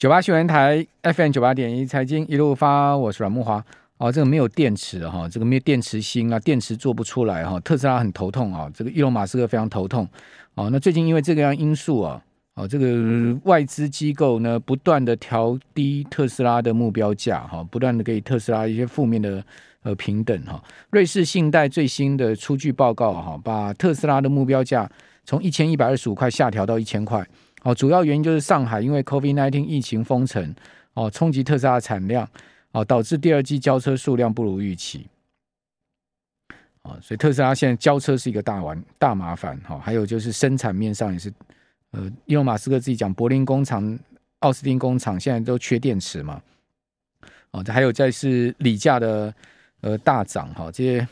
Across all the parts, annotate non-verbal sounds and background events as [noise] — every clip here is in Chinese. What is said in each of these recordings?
九八新闻台 FM 九八点一财经一路发，我是阮慕华。哦，这个没有电池哈，这个没有电池芯啊，电池做不出来哈，特斯拉很头痛啊，这个伊隆马斯克非常头痛。哦，那最近因为这个样因素啊，哦，这个外资机构呢不断的调低特斯拉的目标价哈，不断的给特斯拉一些负面的呃平等哈。瑞士信贷最新的出具报告哈，把特斯拉的目标价从一千一百二十五块下调到一千块。哦，主要原因就是上海因为 COVID-19 疫情封城，哦，冲击特斯拉的产量，哦，导致第二季交车数量不如预期，哦，所以特斯拉现在交车是一个大玩大麻烦，哈，还有就是生产面上也是，呃，因为马斯克自己讲，柏林工厂、奥斯汀工厂现在都缺电池嘛，哦，这还有再是锂价的呃大涨，哈，这些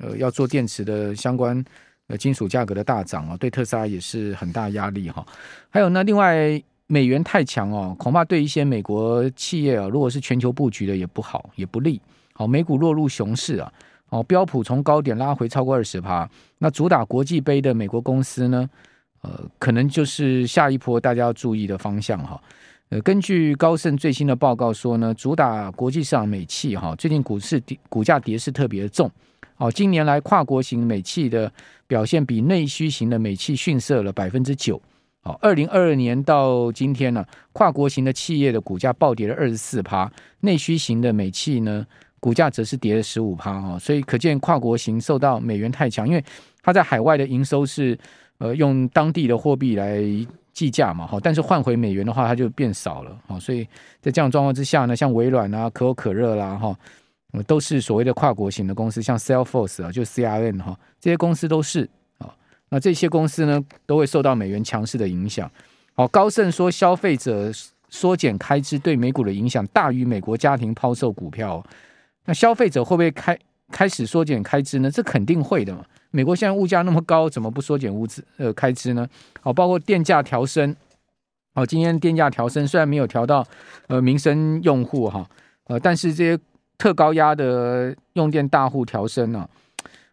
呃要做电池的相关。呃，金属价格的大涨啊，对特斯拉也是很大压力哈。还有呢，另外美元太强哦，恐怕对一些美国企业啊，如果是全球布局的也不好，也不利。好，美股落入熊市啊，哦，标普从高点拉回超过二十趴。那主打国际杯的美国公司呢，呃，可能就是下一波大家要注意的方向哈。呃，根据高盛最新的报告说呢，主打国际市场美企哈，最近股市跌，股价跌势特别重。哦，近年来跨国型美企的表现比内需型的美企逊色了百分之九。哦，二零二二年到今天呢，跨国型的企业的股价暴跌了二十四趴，内需型的美企呢，股价则是跌了十五趴。哈，所以可见跨国型受到美元太强，因为它在海外的营收是呃用当地的货币来计价嘛，哈，但是换回美元的话，它就变少了。哦，所以在这样状况之下呢，像微软啊、可口可乐啦，哈。都是所谓的跨国型的公司，像 Salesforce 啊，就 CRM 哈，这些公司都是啊。那这些公司呢，都会受到美元强势的影响。好，高盛说，消费者缩减开支对美股的影响大于美国家庭抛售股票。那消费者会不会开开始缩减开支呢？这肯定会的嘛。美国现在物价那么高，怎么不缩减物资呃开支呢？好，包括电价调升。好，今天电价调升，虽然没有调到呃民生用户哈，呃，但是这些。特高压的用电大户调升呢，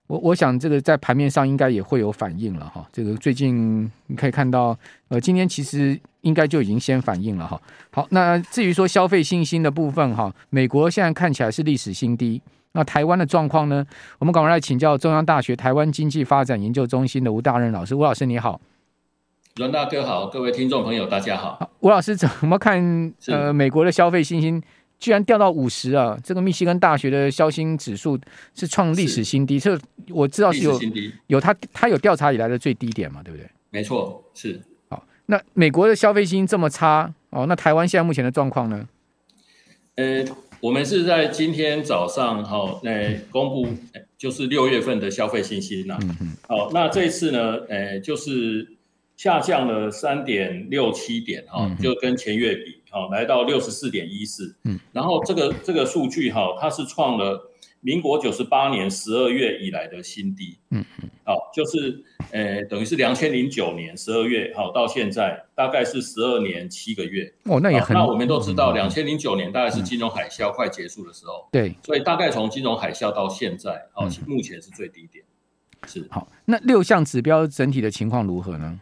我我想这个在盘面上应该也会有反应了哈。这个最近你可以看到，呃，今天其实应该就已经先反应了哈。好，那至于说消费信心的部分哈，美国现在看起来是历史新低。那台湾的状况呢？我们赶快来请教中央大学台湾经济发展研究中心的吴大任老师。吴老师你好，阮大哥好，各位听众朋友大家。好，吴老师怎么看？呃，美国的消费信心？居然掉到五十啊！这个密西根大学的消薪指数是创历史新低，这我知道是有有他他有调查以来的最低点嘛，对不对？没错，是。好，那美国的消费信心这么差哦，那台湾现在目前的状况呢？呃，我们是在今天早上哈，呃，公布就是六月份的消费信心呐。嗯嗯。好，那这一次呢，呃，就是下降了三点六七点哈，就跟前月比。好，来到六十四点一四，嗯，然后这个这个数据哈，它是创了民国九十八年十二月以来的新低，嗯。嗯，好，就是呃，等于是两千零九年十二月，好，到现在大概是十二年七个月，哦，那也很，那我们都知道，两千零九年大概是金融海啸快结束的时候，对，所以大概从金融海啸到现在，哦，目前是最低点，是，好，那六项指标整体的情况如何呢？嗯，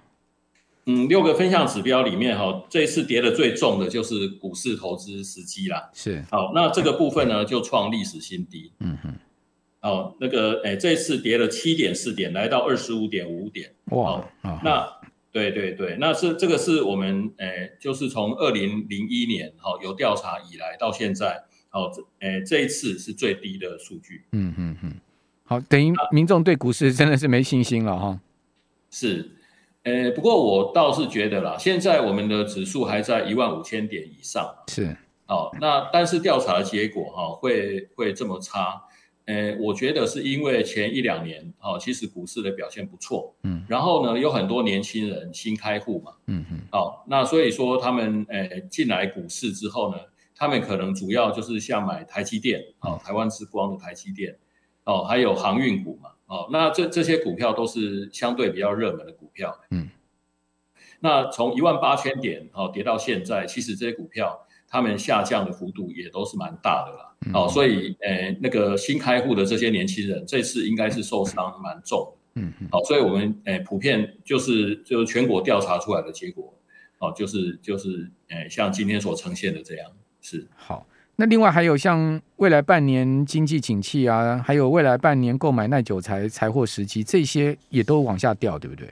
六个分项指标里面哈，这一次跌的最重的就是股市投资时机啦。是，好，那这个部分呢就创历史新低。嗯哼，哦，那个，哎，这一次跌了七点四点，来到二十五点五点。哇，那对对对，那是这个是我们，哎，就是从二零零一年好有调查以来到现在，好，哎，这一次是最低的数据。嗯哼哼，好，等于民众对股市真的是没信心了哈。是。呃，不过我倒是觉得啦，现在我们的指数还在一万五千点以上，是，哦，那但是调查的结果哈、哦，会会这么差，呃，我觉得是因为前一两年哦，其实股市的表现不错，嗯，然后呢，有很多年轻人新开户嘛，嗯嗯，哦，那所以说他们呃进来股市之后呢，他们可能主要就是像买台积电，哦，台湾之光的台积电，哦，还有航运股嘛。哦，那这这些股票都是相对比较热门的股票。嗯，那从一万八千点哦跌到现在，其实这些股票它们下降的幅度也都是蛮大的啦。嗯、哦，所以呃那个新开户的这些年轻人，这次应该是受伤蛮重的。嗯嗯。好、哦，所以我们呃普遍就是就全国调查出来的结果，哦，就是就是，诶，像今天所呈现的这样是好。那另外还有像未来半年经济景气啊，还有未来半年购买耐久财财货时机，这些也都往下掉，对不对？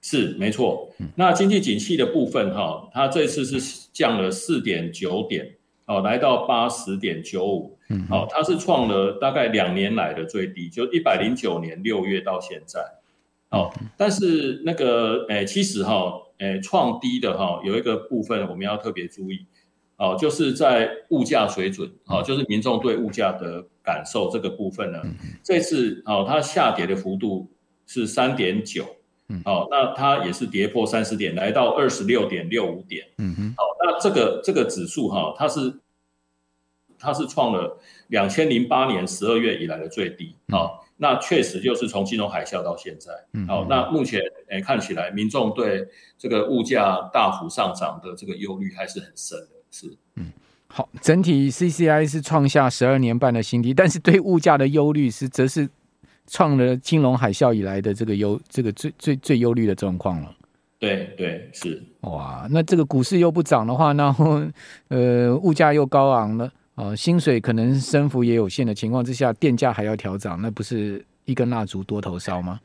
是没错。那经济景气的部分哈，它这次是降了四点九点，哦，来到八十点九五，嗯，好，它是创了大概两年来的最低，就一百零九年六月到现在，哦，但是那个诶，其实哈。诶，创低的哈，有一个部分我们要特别注意，哦，就是在物价水准，哦，就是民众对物价的感受这个部分呢，这次哦，它下跌的幅度是三点九，哦，那它也是跌破三十点，来到二十六点六五点，嗯哼，好，那这个这个指数哈，它是它是创了两千零八年十二月以来的最低，哦。那确实就是从金融海啸到现在，嗯，好，那目前诶、欸、看起来民众对这个物价大幅上涨的这个忧虑还是很深的，是，嗯，好，整体 CCI 是创下十二年半的新低，但是对物价的忧虑是则是创了金融海啸以来的这个忧这个最最最忧虑的状况了。对对是，哇，那这个股市又不涨的话，然后呃物价又高昂了。呃，薪水可能升幅也有限的情况之下，电价还要调涨，那不是一根蜡烛多头烧吗？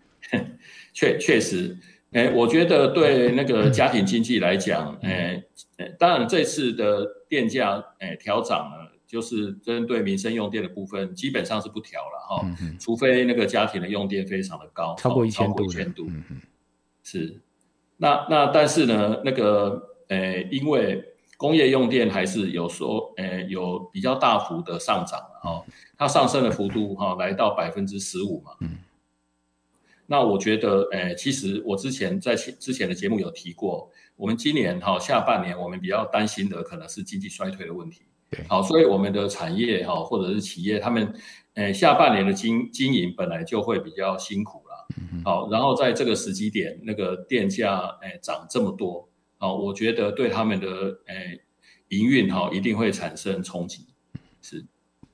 [laughs] 确确实，诶，我觉得对那个家庭经济来讲，诶，[laughs] 当然这次的电价诶调涨呢，就是针对民生用电的部分，基本上是不调了哈，嗯、除非那个家庭的用电非常的高，超过一千度，千度，嗯是。那那但是呢，那个诶，因为工业用电还是有说，呃，有比较大幅的上涨哈，它上升的幅度哈，来到百分之十五嘛。嗯。那我觉得，呃，其实我之前在之前的节目有提过，我们今年哈下半年我们比较担心的可能是经济衰退的问题。对。好，所以我们的产业哈或者是企业，他们，呃，下半年的经经营本来就会比较辛苦了。嗯。好，然后在这个时机点，那个电价，诶，涨这么多。哦，我觉得对他们的诶营运哈一定会产生冲击。是，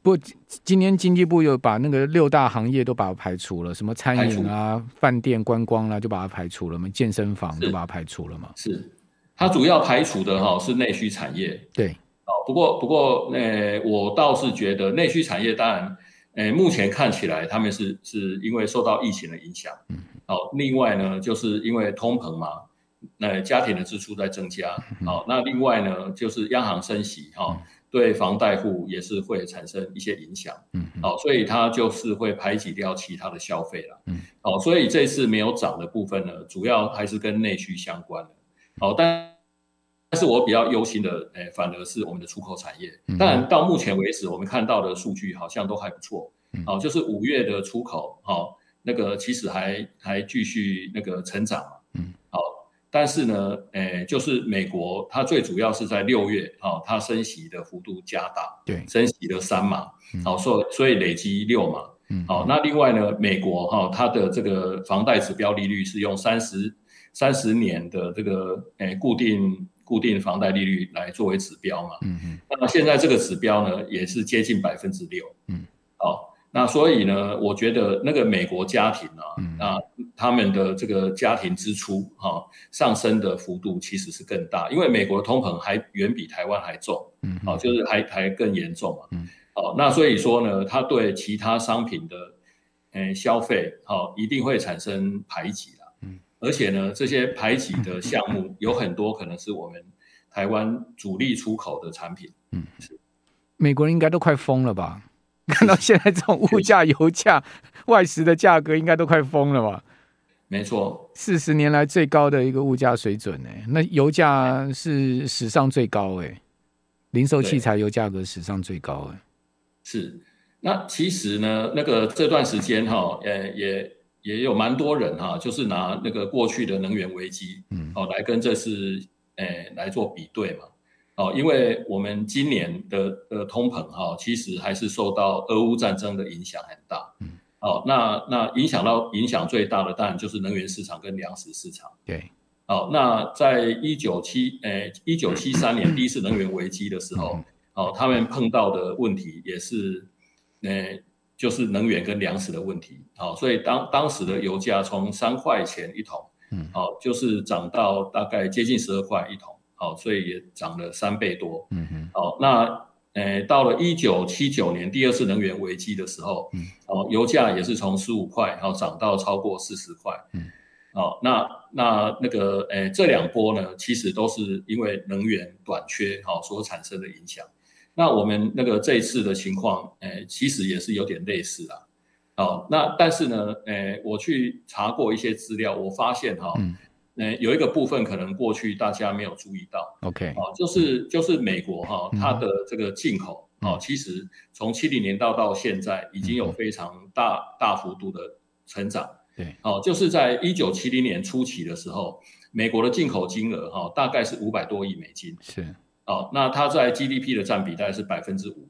不过今天经济部又把那个六大行业都把它排除了，什么餐饮啊、饭店、观光啦、啊，就把它排除了嘛，健身房就把它排除了嘛。是，它主要排除的哈是内需产业。对，哦，不过不过那我倒是觉得内需产业当然诶目前看起来他们是是因为受到疫情的影响。嗯。好，另外呢就是因为通膨嘛。那家庭的支出在增加，好，那另外呢，就是央行升息哈，对房贷户也是会产生一些影响，嗯，好，所以它就是会排挤掉其他的消费了，嗯，好，所以这次没有涨的部分呢，主要还是跟内需相关的，好，但但是我比较忧心的，诶，反而是我们的出口产业，当然到目前为止，我们看到的数据好像都还不错，好，就是五月的出口，好，那个其实还还继续那个成长，嗯，好。但是呢，诶，就是美国，它最主要是在六月，啊，它升息的幅度加大，对，升息了三码，好，所以所以累积六码，嗯，好，那另外呢，美国哈，它的这个房贷指标利率是用三十三十年的这个诶固定固定房贷利率来作为指标嘛，嗯嗯，那么现在这个指标呢，也是接近百分之六，嗯，好。那所以呢，我觉得那个美国家庭啊，嗯、啊，他们的这个家庭支出哈、啊、上升的幅度其实是更大，因为美国的通膨还远比台湾还重，嗯，好、啊，就是还还更严重嘛，嗯，好、啊，那所以说呢，它对其他商品的，呃，消费，好、啊，一定会产生排挤啦，嗯，而且呢，这些排挤的项目有很多可能是我们台湾主力出口的产品，嗯，是，美国人应该都快疯了吧？看到现在这种物价、油价、外食的价格，应该都快疯了吧？没错，四十年来最高的一个物价水准呢。那油价是史上最高哎，零售器材油价格史上最高哎。是，那其实呢，那个这段时间哈，呃，也也有蛮多人哈，就是拿那个过去的能源危机，嗯，哦，来跟这次诶来做比对嘛。哦，因为我们今年的呃通膨哈，其实还是受到俄乌战争的影响很大。嗯，哦，那那影响到影响最大的当然就是能源市场跟粮食市场。对，哦，那在一九七诶一九七三年第一次能源危机的时候，嗯、哦，他们碰到的问题也是，呃，就是能源跟粮食的问题。哦，所以当当时的油价从三块钱一桶，嗯，哦，就是涨到大概接近十二块一桶。哦，所以也涨了三倍多。嗯哼，哦，那呃，到了一九七九年第二次能源危机的时候，嗯，哦，油价也是从十五块，然后涨到超过四十块。嗯，哦，那那那个呃，这两波呢，其实都是因为能源短缺哈、哦、所产生的影响。那我们那个这一次的情况，呃，其实也是有点类似啦。哦，那但是呢，呃，我去查过一些资料，我发现哈，嗯，呃，有一个部分可能过去大家没有注意到，OK，哦，就是就是美国哈，它的这个进口，哦，其实从七零年代到现在已经有非常大大幅度的成长，对，哦，就是在一九七零年初期的时候，美国的进口金额哈大概是五百多亿美金，是，哦，那它在 GDP 的占比大概是百分之五。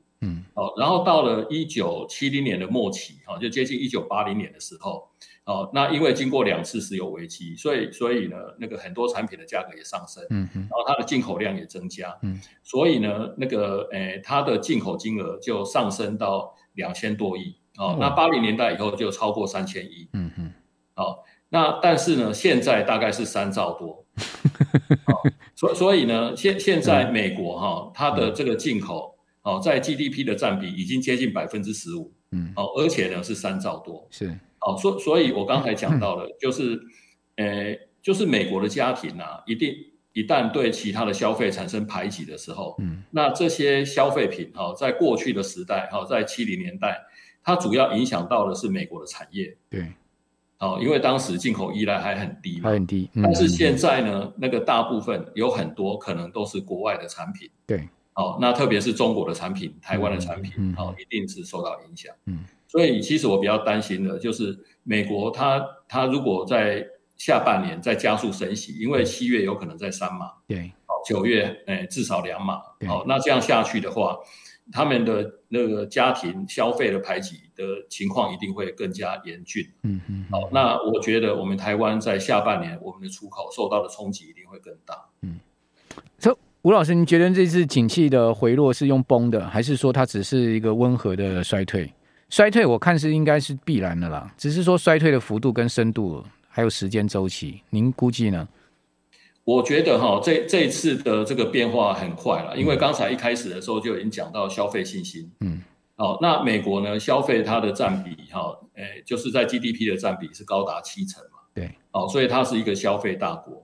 然后到了一九七零年的末期，哈，就接近一九八零年的时候，哦，那因为经过两次石油危机，所以所以呢，那个很多产品的价格也上升，嗯嗯，然后它的进口量也增加，嗯，所以呢，那个诶，它的进口金额就上升到两千多亿，哦，那八零年代以后就超过三千亿，嗯嗯，哦，那但是呢，现在大概是三兆多，[laughs] 哦，所所以呢，现现在美国哈，它的这个进口。哦，在 GDP 的占比已经接近百分之十五，嗯，哦，而且呢是三兆多，是，哦，所所以，我刚才讲到了，就是，呃，就是美国的家庭啊，一定一旦对其他的消费产生排挤的时候，嗯，那这些消费品，哈，在过去的时代，哈，在七零年代，它主要影响到的是美国的产业，对，哦，因为当时进口依赖还很低嘛，还很低，但是现在呢，那个大部分有很多可能都是国外的产品，对。哦，那特别是中国的产品、台湾的产品，嗯嗯、哦，一定是受到影响。嗯，所以其实我比较担心的就是美国它，它它如果在下半年再加速升息，因为七月有可能在三码，对，哦，九月诶至少两码，对哦，那这样下去的话，他们的那个家庭消费的排挤的情况一定会更加严峻。嗯嗯，好、哦，那我觉得我们台湾在下半年我们的出口受到的冲击一定会更大。嗯。吴老师，你觉得这次景气的回落是用崩的，还是说它只是一个温和的衰退？衰退我看是应该是必然的啦，只是说衰退的幅度跟深度还有时间周期，您估计呢？我觉得哈，这这次的这个变化很快了，因为刚才一开始的时候就已经讲到消费信心。嗯，哦，那美国呢，消费它的占比哈，诶，就是在 GDP 的占比是高达七成嘛。对，哦，所以它是一个消费大国。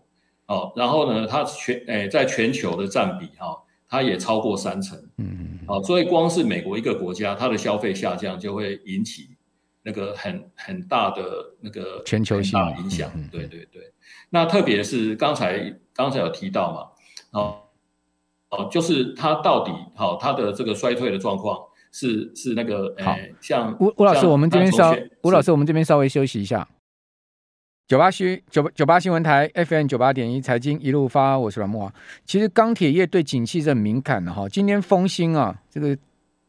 哦，然后呢，它全诶、欸，在全球的占比哈、哦，它也超过三成。嗯嗯。好、哦，所以光是美国一个国家，它的消费下降就会引起那个很很大的那个全球性的影响。对对对。那特别是刚才刚才有提到嘛，哦哦，就是它到底好、哦，它的这个衰退的状况是是那个诶，好像吴吴老师，我们这边稍吴老师，我们这边稍微休息一下。九八新九九八新闻台 FM 九八点一财经一路发，我是阮慕驊。其实钢铁业对景气是很敏感的哈。今天丰兴啊，这个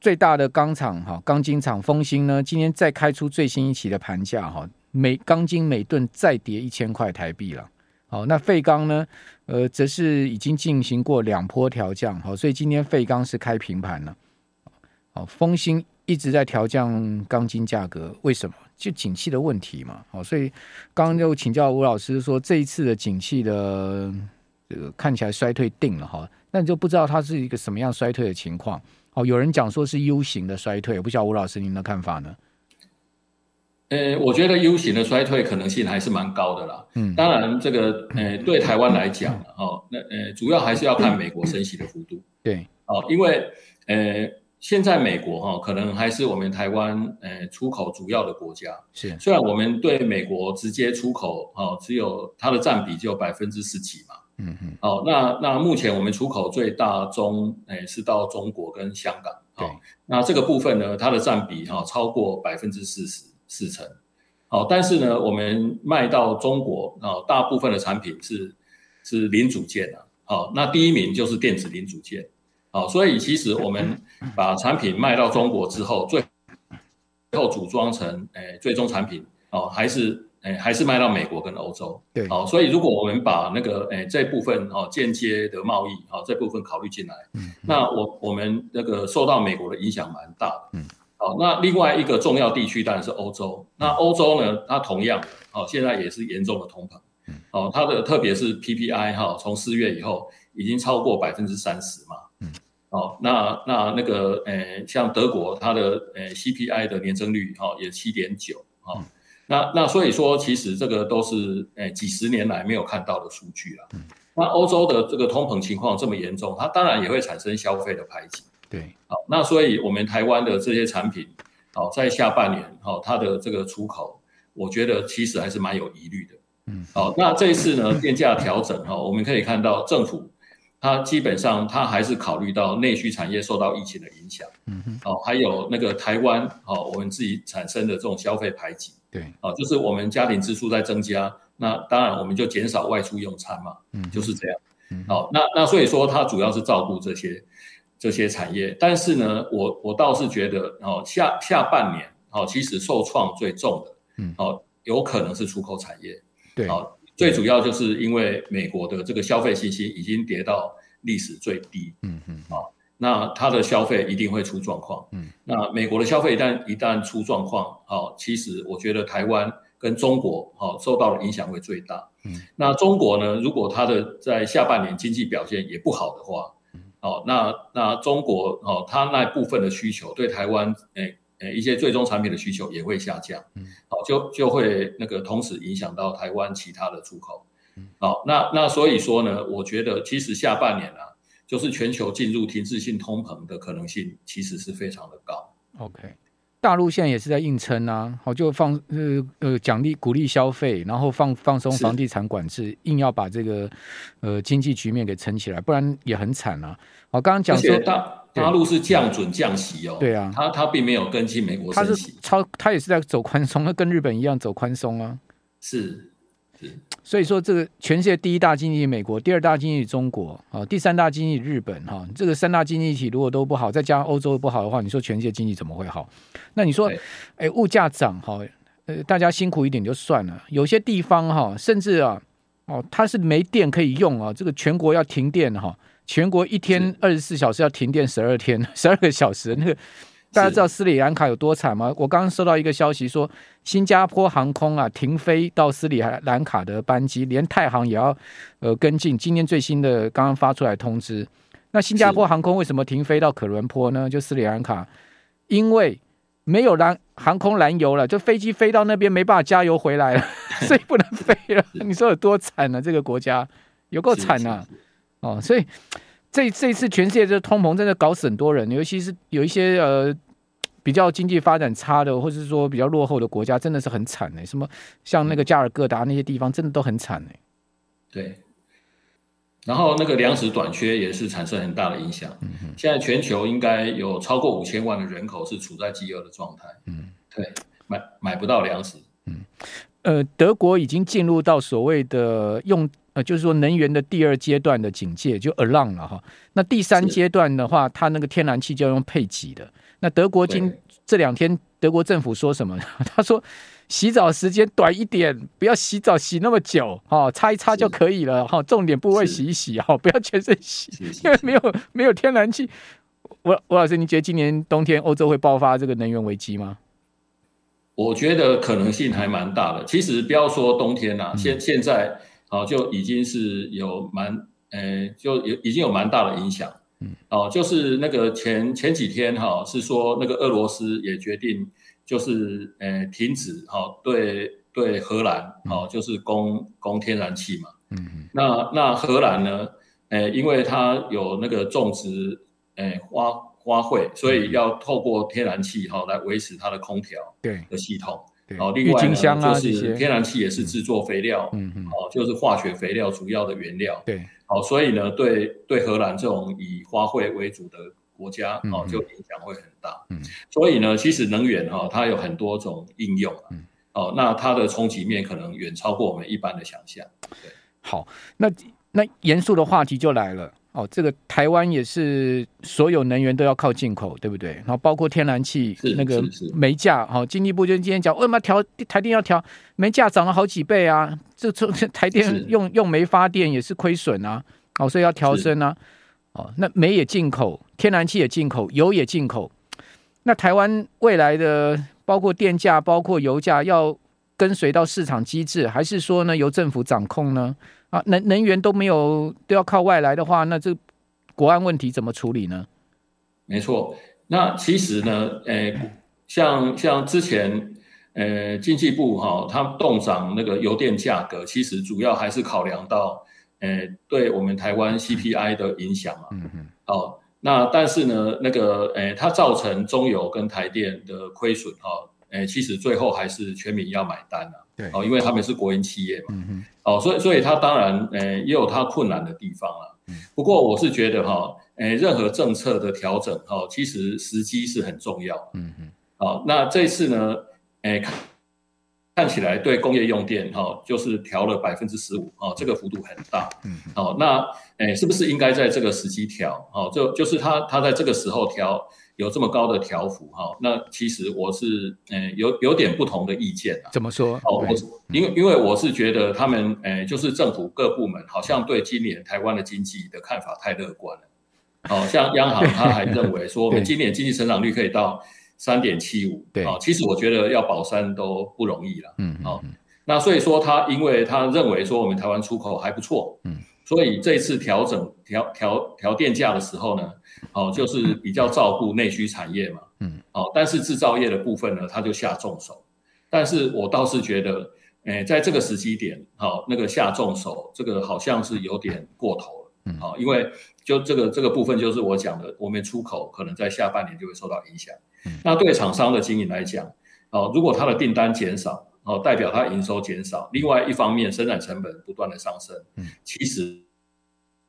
最大的钢厂哈，钢筋厂丰兴呢，今天再开出最新一期的盘价哈，每钢筋每吨再跌一千块台币了。好，那废钢呢，呃，则是已经进行过两波调降，好，所以今天废钢是开平盘了。好，丰兴一直在调降钢筋价格，为什么？就景气的问题嘛，好，所以刚刚就请教吴老师说，这一次的景气的这个看起来衰退定了哈，那你就不知道它是一个什么样衰退的情况。哦，有人讲说是 U 型的衰退，我不知道吴老师您的看法呢？呃，我觉得 U 型的衰退可能性还是蛮高的啦。嗯，当然这个呃对台湾来讲哦，那呃主要还是要看美国升息的幅度。对，哦，因为呃。现在美国哈可能还是我们台湾呃出口主要的国家，是。虽然我们对美国直接出口哈只有它的占比只有百分之十几嘛，嗯嗯，哦那那目前我们出口最大中诶是到中国跟香港，对，那这个部分呢它的占比哈超过百分之四十四成，哦但是呢我们卖到中国啊大部分的产品是是零组件啊，好那第一名就是电子零组件。好，所以其实我们把产品卖到中国之后，最后组装成诶最终产品哦，还是诶还是卖到美国跟欧洲。对，好，所以如果我们把那个诶这部分哦间接的贸易哦这部分考虑进来，嗯，那我我们那个受到美国的影响蛮大的。嗯，好，那另外一个重要地区当然是欧洲。那欧洲呢，它同样哦现在也是严重的通膨。嗯，哦，它的特别是 PPI 哈，从四月以后。已经超过百分之三十嘛。嗯。哦，那那那个呃，像德国它的呃 CPI 的年增率哈也七点九啊。那那所以说，其实这个都是诶几十年来没有看到的数据啊。嗯。那欧洲的这个通膨情况这么严重，它当然也会产生消费的排挤。对。好，那所以我们台湾的这些产品，好，在下半年好，它的这个出口，我觉得其实还是蛮有疑虑的。嗯。好，那这一次呢，电价调整哈，我们可以看到政府它基本上它还是考虑到内需产业受到疫情的影响。嗯哼。哦，还有那个台湾哦，我们自己产生的这种消费排挤。对，哦，就是我们家庭支出在增加，那当然我们就减少外出用餐嘛，嗯，就是这样，嗯，好，那那所以说它主要是照顾这些这些产业，但是呢，我我倒是觉得，哦，下下半年，哦，其实受创最重的，嗯，哦，有可能是出口产业，对，好，最主要就是因为美国的这个消费信心已经跌到历史最低，嗯嗯，好。那它的消费一定会出状况，嗯，那美国的消费一旦一旦出状况，好，其实我觉得台湾跟中国好受到的影响会最大，嗯，那中国呢，如果它的在下半年经济表现也不好的话，嗯，好，那那中国哦，它那部分的需求对台湾诶诶一些最终产品的需求也会下降，嗯，好，就就会那个同时影响到台湾其他的出口，嗯，好，那那所以说呢，我觉得其实下半年啊。就是全球进入停滞性通膨的可能性其实是非常的高。OK，大陆现在也是在硬撑啊，好就放呃呃奖励鼓励消费，然后放放松房地产管制，硬要把这个呃经济局面给撑起来，不然也很惨啊。我刚刚讲说大大陆是降准降息哦，对啊，它它并没有跟进美国升息，它是超它也是在走宽松，它跟日本一样走宽松啊，是。所以说，这个全世界第一大经济美国，第二大经济中国啊，第三大经济日本哈，这个三大经济体如果都不好，再加上欧洲不好的话，你说全世界经济怎么会好？那你说，哎，物价涨哈，呃，大家辛苦一点就算了，有些地方哈，甚至啊，哦，它是没电可以用啊，这个全国要停电哈，全国一天二十四小时要停电十二天，[laughs] 十二个小时那个。大家知道斯里兰卡有多惨吗？我刚刚收到一个消息说，新加坡航空啊停飞到斯里兰卡的班机，连太航也要呃跟进。今天最新的刚刚发出来通知，那新加坡航空为什么停飞到可伦坡呢？就斯里兰卡，因为没有燃航空燃油了，就飞机飞到那边没办法加油回来了，[laughs] 所以不能飞了。[laughs] 你说有多惨啊？这个国家有够惨啊！哦，所以。这这一次全世界这通膨真的搞死很多人，尤其是有一些呃比较经济发展差的，或者是说比较落后的国家，真的是很惨哎。什么像那个加尔各答那些地方，真的都很惨哎。对。然后那个粮食短缺也是产生很大的影响。嗯哼。现在全球应该有超过五千万的人口是处在饥饿的状态。嗯。对，买买不到粮食。嗯。呃，德国已经进入到所谓的用。呃，就是说能源的第二阶段的警戒就 alarm 了哈。那第三阶段的话，它那个天然气就要用配给的。那德国今这两天，德国政府说什么？[laughs] 他说洗澡时间短一点，不要洗澡洗那么久，哈，擦一擦就可以了，哈，重点部位洗一洗，哈，不要全身洗，因为没有没有天然气。吴吴老师，你觉得今年冬天欧洲会爆发这个能源危机吗？我觉得可能性还蛮大的。其实不要说冬天啦、啊，现、嗯、现在。哦，就已经是有蛮，呃，就有已经有蛮大的影响，嗯，哦，就是那个前前几天哈、哦，是说那个俄罗斯也决定，就是呃停止哈、哦，对对荷兰，哦，就是供供天然气嘛，嗯，那那荷兰呢，呃，因为它有那个种植，呃花花卉，所以要透过天然气哈、哦、来维持它的空调对的系统。哦，另外呢，就是天然气也是制作肥料，嗯就是化学肥料主要的原料，对，好，所以呢，对对荷兰这种以花卉为主的国家，哦，就影响会很大，嗯，所以呢，其实能源哈，它有很多种应用，嗯，哦，那它的冲击面可能远超过我们一般的想象，对，好，那那严肃的话题就来了。哦，这个台湾也是所有能源都要靠进口，对不对？然后包括天然气那个煤价，好，经济部就今天讲，为什么调台电要调？煤价涨了好几倍啊！这这台电用用煤发电也是亏损啊，哦，所以要调升啊。哦，那煤也进口，天然气也进口，油也进口。那台湾未来的包括电价、包括油价，要跟随到市场机制，还是说呢由政府掌控呢？啊，能能源都没有都要靠外来的话，那这国安问题怎么处理呢？没错，那其实呢，诶，像像之前，呃，经济部哈，它动涨那个油电价格，其实主要还是考量到，呃，对我们台湾 CPI 的影响嘛。嗯嗯。哦，那但是呢，那个，诶，它造成中油跟台电的亏损哈。诶，其实最后还是全民要买单了，对，哦，因为他们是国营企业嘛，嗯嗯，哦，所以所以他当然，诶，也有他困难的地方了，嗯，不过我是觉得哈，诶，任何政策的调整，哈，其实时机是很重要，嗯嗯，好，那这次呢，诶，看看起来对工业用电，哈，就是调了百分之十五，哦，这个幅度很大，嗯，好，那，诶，是不是应该在这个时机调，哦，就就是他他在这个时候调。有这么高的调幅哈，那其实我是嗯有有点不同的意见啊。怎么说？哦，我因为因为我是觉得他们诶就是政府各部门好像对今年台湾的经济的看法太乐观了。哦，像央行他还认为说我们 [laughs] 今年经济成长率可以到三点七五。对。啊，其实我觉得要保三都不容易了。嗯。哦，那所以说他因为他认为说我们台湾出口还不错。嗯。所以这次调整调调调电价的时候呢，哦，就是比较照顾内需产业嘛，嗯，哦，但是制造业的部分呢，他就下重手。但是我倒是觉得，诶，在这个时机点，好，那个下重手，这个好像是有点过头了，嗯，好，因为就这个这个部分就是我讲的，我们出口可能在下半年就会受到影响。那对厂商的经营来讲，哦，如果它的订单减少。哦，代表它营收减少。另外一方面，生产成本不断的上升，嗯，其实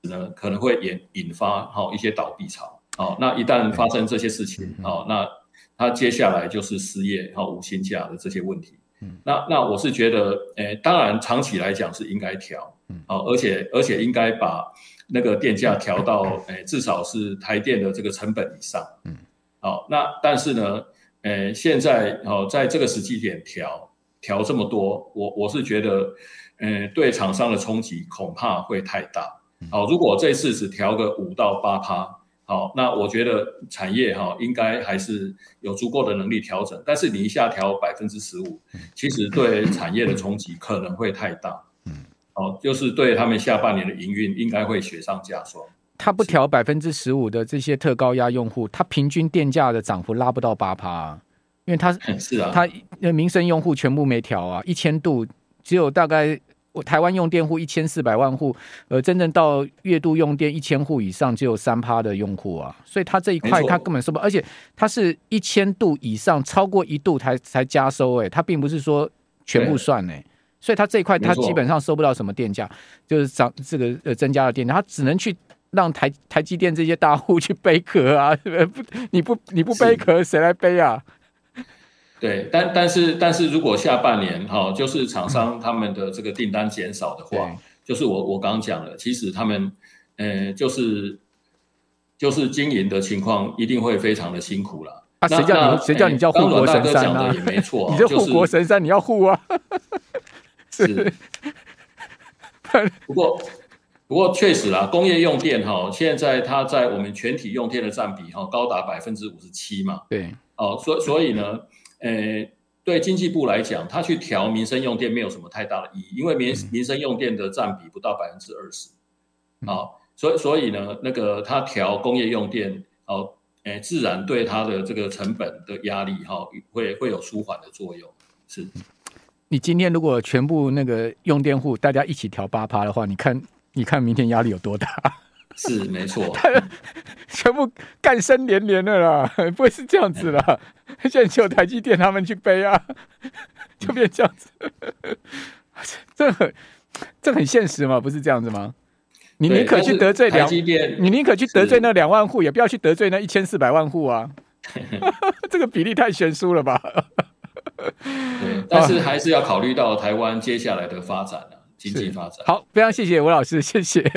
呢可能会引引发好一些倒闭潮。好，那一旦发生这些事情，好，那他接下来就是失业、好无薪假的这些问题。嗯，那那我是觉得，诶，当然长期来讲是应该调，嗯，好，而且而且应该把那个电价调到，诶，至少是台电的这个成本以上。嗯，好，那但是呢，诶，现在哦在这个时机点调。调这么多，我我是觉得，嗯、呃，对厂商的冲击恐怕会太大。好，如果这次只调个五到八趴，好，那我觉得产业哈应该还是有足够的能力调整。但是你一下调百分之十五，其实对产业的冲击可能会太大。嗯，好，就是对他们下半年的营运应该会雪上加霜。他不调百分之十五的这些特高压用户，他平均电价的涨幅拉不到八趴。因为他 [laughs] 是啊，他民生用户全部没调啊，一千度只有大概我台湾用电户一千四百万户，呃，真正到月度用电一千户以上只有三趴的用户啊，所以它这一块它根本收不，而且它是一千度以上超过一度才才加收哎、欸，他并不是说全部算哎、欸，所以它这一块它基本上收不到什么电价，就是涨这个呃增加了电价，他只能去让台台积电这些大户去背壳啊，[laughs] 不你不你不背壳谁来背啊？对，但但是但是如果下半年哈、哦，就是厂商他们的这个订单减少的话，就是我我刚刚讲了，其实他们，呃，就是就是经营的情况一定会非常的辛苦了。啊，谁叫你谁叫 [laughs] 你叫护国神山啊？也没错，你这护国神山你要护啊。[laughs] 是。[laughs] 不过不过确实啦，工业用电哈，现在它在我们全体用电的占比哈高达百分之五十七嘛。对。哦，所所以呢。呃，对经济部来讲，他去调民生用电没有什么太大的意义，因为民民生用电的占比不到百分之二十，好，所以所以呢，那个他调工业用电，哦，诶，自然对它的这个成本的压力，哈，会会有舒缓的作用。是，你今天如果全部那个用电户大家一起调八趴的话，你看你看明天压力有多大？是没错，[laughs] 全部干声连连的啦，[laughs] 不会是这样子啦。现在只有台积电他们去背啊，[laughs] 就变这样子。这很这很现实吗？不是这样子吗？你宁可去得罪两，你宁可去得罪那两万户，也不要去得罪那一千四百万户啊。这个比例太悬殊了吧？对，但是还是要考虑到台湾接下来的发展啊，经济发展。好，非常谢谢吴老师，谢谢。